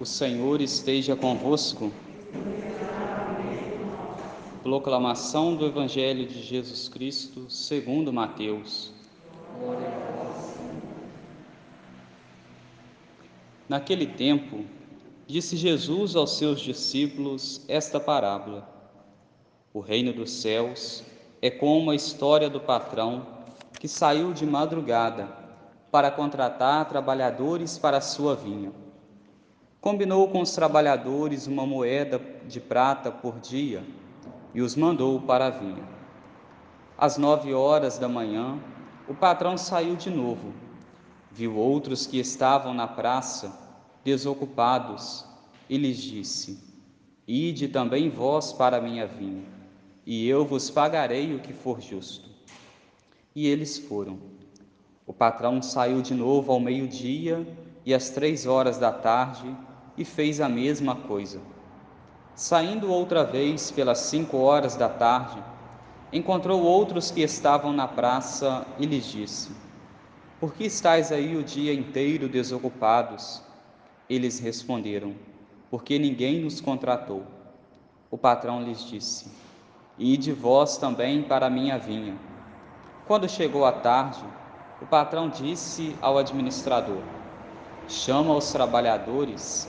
O Senhor esteja convosco. Proclamação do Evangelho de Jesus Cristo, segundo Mateus. Naquele tempo, disse Jesus aos seus discípulos esta parábola: O reino dos céus é como a história do patrão que saiu de madrugada para contratar trabalhadores para a sua vinha. Combinou com os trabalhadores uma moeda de prata por dia e os mandou para a vinha. Às nove horas da manhã, o patrão saiu de novo. Viu outros que estavam na praça, desocupados, e lhes disse: Ide também vós para a minha vinha, e eu vos pagarei o que for justo. E eles foram. O patrão saiu de novo ao meio-dia e às três horas da tarde e fez a mesma coisa. Saindo outra vez pelas cinco horas da tarde, encontrou outros que estavam na praça e lhes disse: Por que estáis aí o dia inteiro desocupados? Eles responderam: Porque ninguém nos contratou. O patrão lhes disse: Ide vós também para a minha vinha. Quando chegou a tarde, o patrão disse ao administrador: Chama os trabalhadores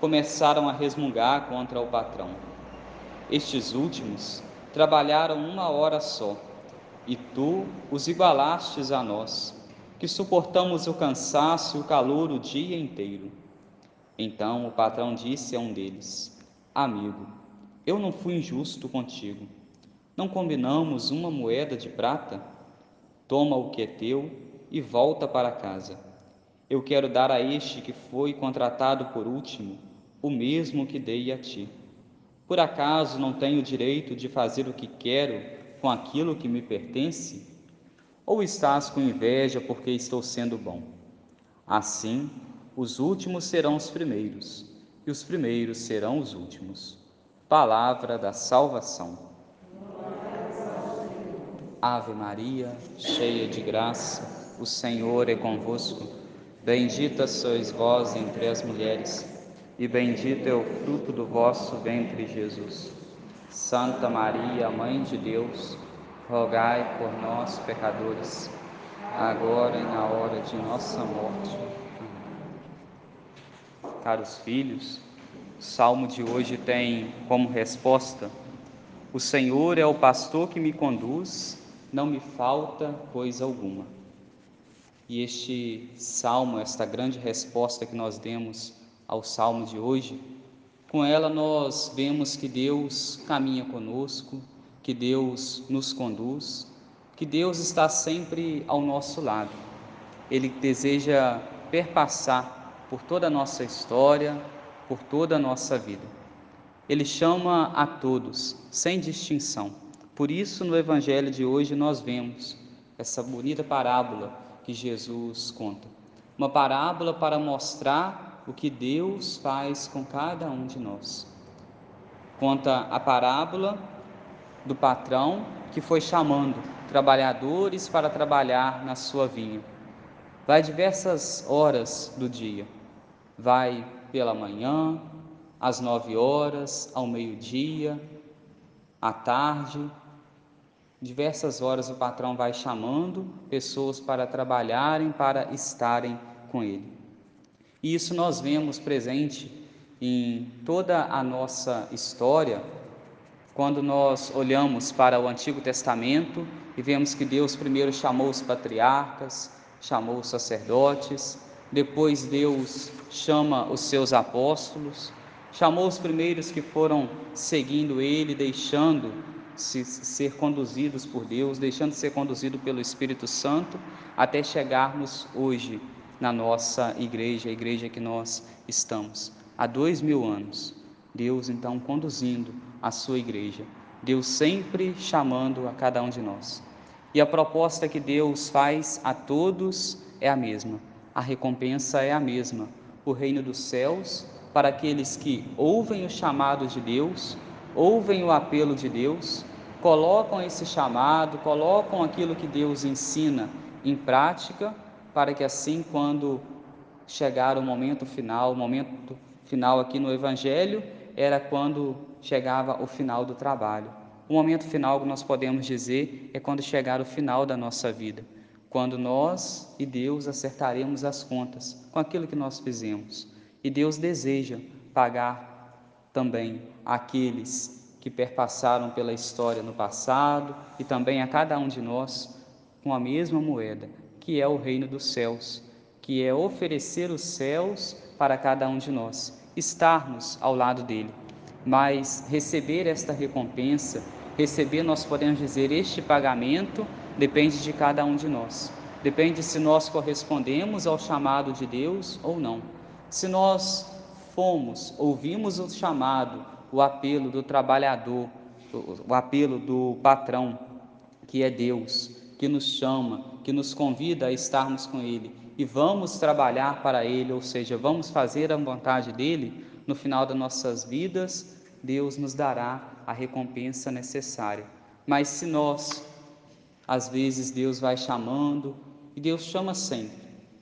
começaram a resmungar contra o patrão. Estes últimos trabalharam uma hora só, e tu os igualastes a nós, que suportamos o cansaço e o calor o dia inteiro. Então o patrão disse a um deles: Amigo, eu não fui injusto contigo. Não combinamos uma moeda de prata? Toma o que é teu e volta para casa. Eu quero dar a este que foi contratado por último o mesmo que dei a ti. Por acaso não tenho direito de fazer o que quero com aquilo que me pertence? Ou estás com inveja porque estou sendo bom? Assim, os últimos serão os primeiros, e os primeiros serão os últimos. Palavra da salvação. Ave Maria, cheia de graça, o Senhor é convosco. Bendita sois vós entre as mulheres e bendito é o fruto do vosso ventre, Jesus. Santa Maria, Mãe de Deus, rogai por nós, pecadores, agora e na hora de nossa morte. Caros filhos, o salmo de hoje tem como resposta: O Senhor é o pastor que me conduz, não me falta coisa alguma. E este salmo, esta grande resposta que nós demos ao salmo de hoje, com ela nós vemos que Deus caminha conosco, que Deus nos conduz, que Deus está sempre ao nosso lado. Ele deseja perpassar por toda a nossa história, por toda a nossa vida. Ele chama a todos, sem distinção. Por isso, no Evangelho de hoje, nós vemos essa bonita parábola que Jesus conta. Uma parábola para mostrar o que Deus faz com cada um de nós. Conta a parábola do patrão que foi chamando trabalhadores para trabalhar na sua vinha. Vai diversas horas do dia. Vai pela manhã, às nove horas, ao meio-dia, à tarde. Diversas horas o patrão vai chamando pessoas para trabalharem, para estarem com ele. E isso nós vemos presente em toda a nossa história, quando nós olhamos para o Antigo Testamento e vemos que Deus primeiro chamou os patriarcas, chamou os sacerdotes, depois Deus chama os seus apóstolos, chamou os primeiros que foram seguindo Ele, deixando se ser conduzidos por Deus, deixando ser conduzido pelo Espírito Santo, até chegarmos hoje na nossa igreja, a igreja que nós estamos. há dois mil anos. Deus então conduzindo a sua igreja, Deus sempre chamando a cada um de nós. E a proposta que Deus faz a todos é a mesma, a recompensa é a mesma. O reino dos céus para aqueles que ouvem o chamado de Deus, ouvem o apelo de Deus, colocam esse chamado, colocam aquilo que Deus ensina em prática, para que assim, quando chegar o momento final, o momento final aqui no Evangelho, era quando chegava o final do trabalho. O momento final que nós podemos dizer é quando chegar o final da nossa vida, quando nós e Deus acertaremos as contas com aquilo que nós fizemos. E Deus deseja pagar também aqueles que perpassaram pela história no passado e também a cada um de nós com a mesma moeda, que é o reino dos céus, que é oferecer os céus para cada um de nós, estarmos ao lado dele. Mas receber esta recompensa, receber, nós podemos dizer, este pagamento, depende de cada um de nós. Depende se nós correspondemos ao chamado de Deus ou não. Se nós fomos, ouvimos o chamado, o apelo do trabalhador, o apelo do patrão, que é Deus, que nos chama, que nos convida a estarmos com Ele e vamos trabalhar para Ele, ou seja, vamos fazer a vontade dEle, no final das nossas vidas, Deus nos dará a recompensa necessária. Mas se nós, às vezes, Deus vai chamando, e Deus chama sempre.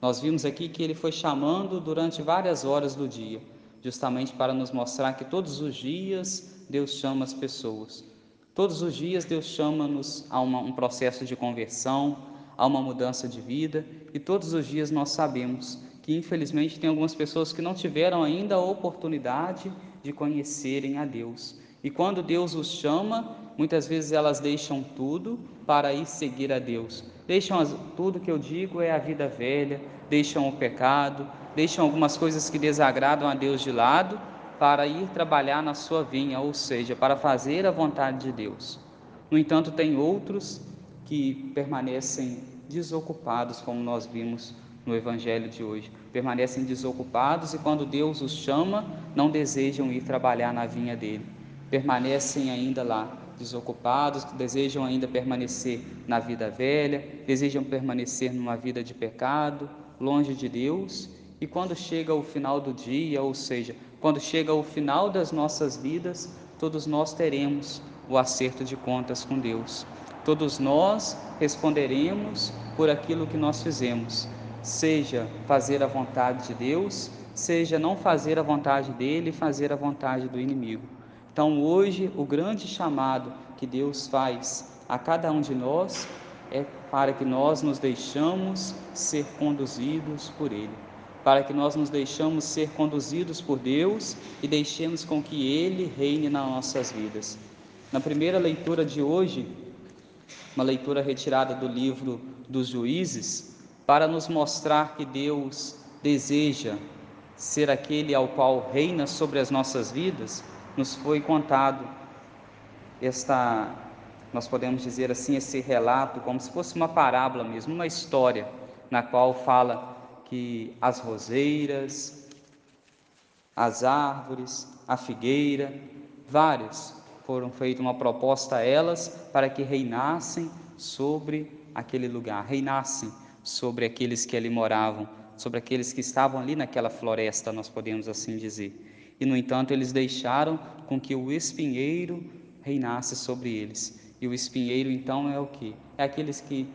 Nós vimos aqui que Ele foi chamando durante várias horas do dia, justamente para nos mostrar que todos os dias Deus chama as pessoas. Todos os dias Deus chama-nos a uma, um processo de conversão, a uma mudança de vida, e todos os dias nós sabemos que infelizmente tem algumas pessoas que não tiveram ainda a oportunidade de conhecerem a Deus. E quando Deus os chama, muitas vezes elas deixam tudo para ir seguir a Deus. Deixam as, tudo que eu digo é a vida velha, deixam o pecado, deixam algumas coisas que desagradam a Deus de lado para ir trabalhar na sua vinha, ou seja, para fazer a vontade de Deus. No entanto, tem outros que permanecem desocupados, como nós vimos no Evangelho de hoje. Permanecem desocupados e, quando Deus os chama, não desejam ir trabalhar na vinha dele. Permanecem ainda lá, desocupados, desejam ainda permanecer na vida velha, desejam permanecer numa vida de pecado, longe de Deus. E quando chega o final do dia, ou seja, quando chega o final das nossas vidas, todos nós teremos o acerto de contas com Deus. Todos nós responderemos por aquilo que nós fizemos, seja fazer a vontade de Deus, seja não fazer a vontade dele fazer a vontade do inimigo. Então, hoje, o grande chamado que Deus faz a cada um de nós é para que nós nos deixamos ser conduzidos por Ele para que nós nos deixamos ser conduzidos por Deus e deixemos com que Ele reine nas nossas vidas. Na primeira leitura de hoje, uma leitura retirada do livro dos Juízes, para nos mostrar que Deus deseja ser aquele ao qual reina sobre as nossas vidas, nos foi contado esta, nós podemos dizer assim, esse relato, como se fosse uma parábola mesmo, uma história, na qual fala que as roseiras, as árvores, a figueira, várias foram feitas uma proposta a elas para que reinassem sobre aquele lugar, reinassem sobre aqueles que ali moravam, sobre aqueles que estavam ali naquela floresta, nós podemos assim dizer. E no entanto, eles deixaram com que o espinheiro reinasse sobre eles. E o espinheiro então é o que? É aqueles que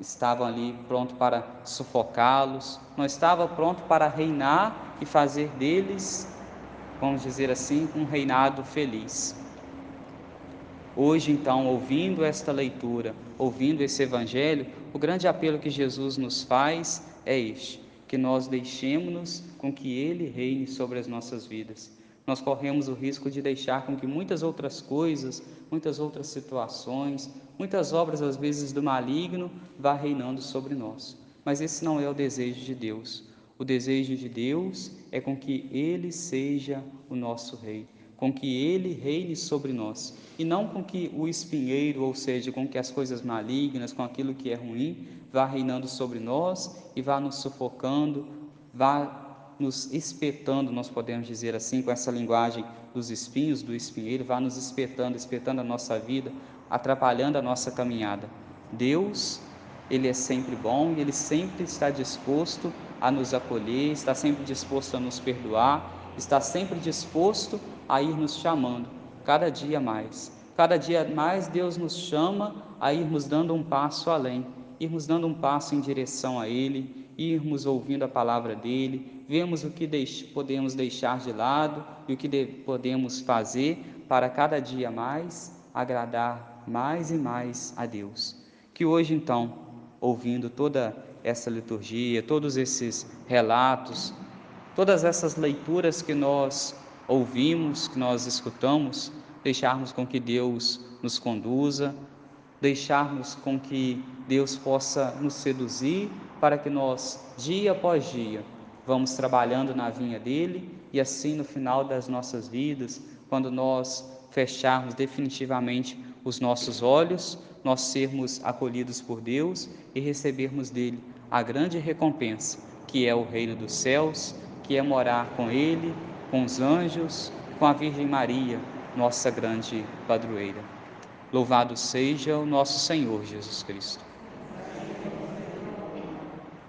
estavam ali pronto para sufocá-los, não estava pronto para reinar e fazer deles, vamos dizer assim, um reinado feliz. Hoje, então, ouvindo esta leitura, ouvindo esse evangelho, o grande apelo que Jesus nos faz é este: que nós deixemos-nos com que ele reine sobre as nossas vidas. Nós corremos o risco de deixar com que muitas outras coisas, muitas outras situações, muitas obras às vezes do maligno vá reinando sobre nós. Mas esse não é o desejo de Deus. O desejo de Deus é com que ele seja o nosso rei, com que ele reine sobre nós, e não com que o espinheiro, ou seja, com que as coisas malignas, com aquilo que é ruim, vá reinando sobre nós e vá nos sufocando, vá nos espetando, nós podemos dizer assim, com essa linguagem dos espinhos, do espinheiro, vá nos espetando, espetando a nossa vida, atrapalhando a nossa caminhada. Deus, Ele é sempre bom e Ele sempre está disposto a nos acolher, está sempre disposto a nos perdoar, está sempre disposto a ir nos chamando, cada dia mais. Cada dia mais Deus nos chama a irmos dando um passo além, irmos dando um passo em direção a Ele, irmos ouvindo a palavra dele, vemos o que deix podemos deixar de lado e o que podemos fazer para cada dia mais agradar mais e mais a Deus. Que hoje, então, ouvindo toda essa liturgia, todos esses relatos, todas essas leituras que nós ouvimos, que nós escutamos, deixarmos com que Deus nos conduza, deixarmos com que Deus possa nos seduzir para que nós, dia após dia, vamos trabalhando na vinha dele e assim no final das nossas vidas, quando nós fecharmos definitivamente os nossos olhos, nós sermos acolhidos por Deus e recebermos dele a grande recompensa, que é o reino dos céus, que é morar com ele, com os anjos, com a Virgem Maria, nossa grande padroeira. Louvado seja o nosso Senhor Jesus Cristo.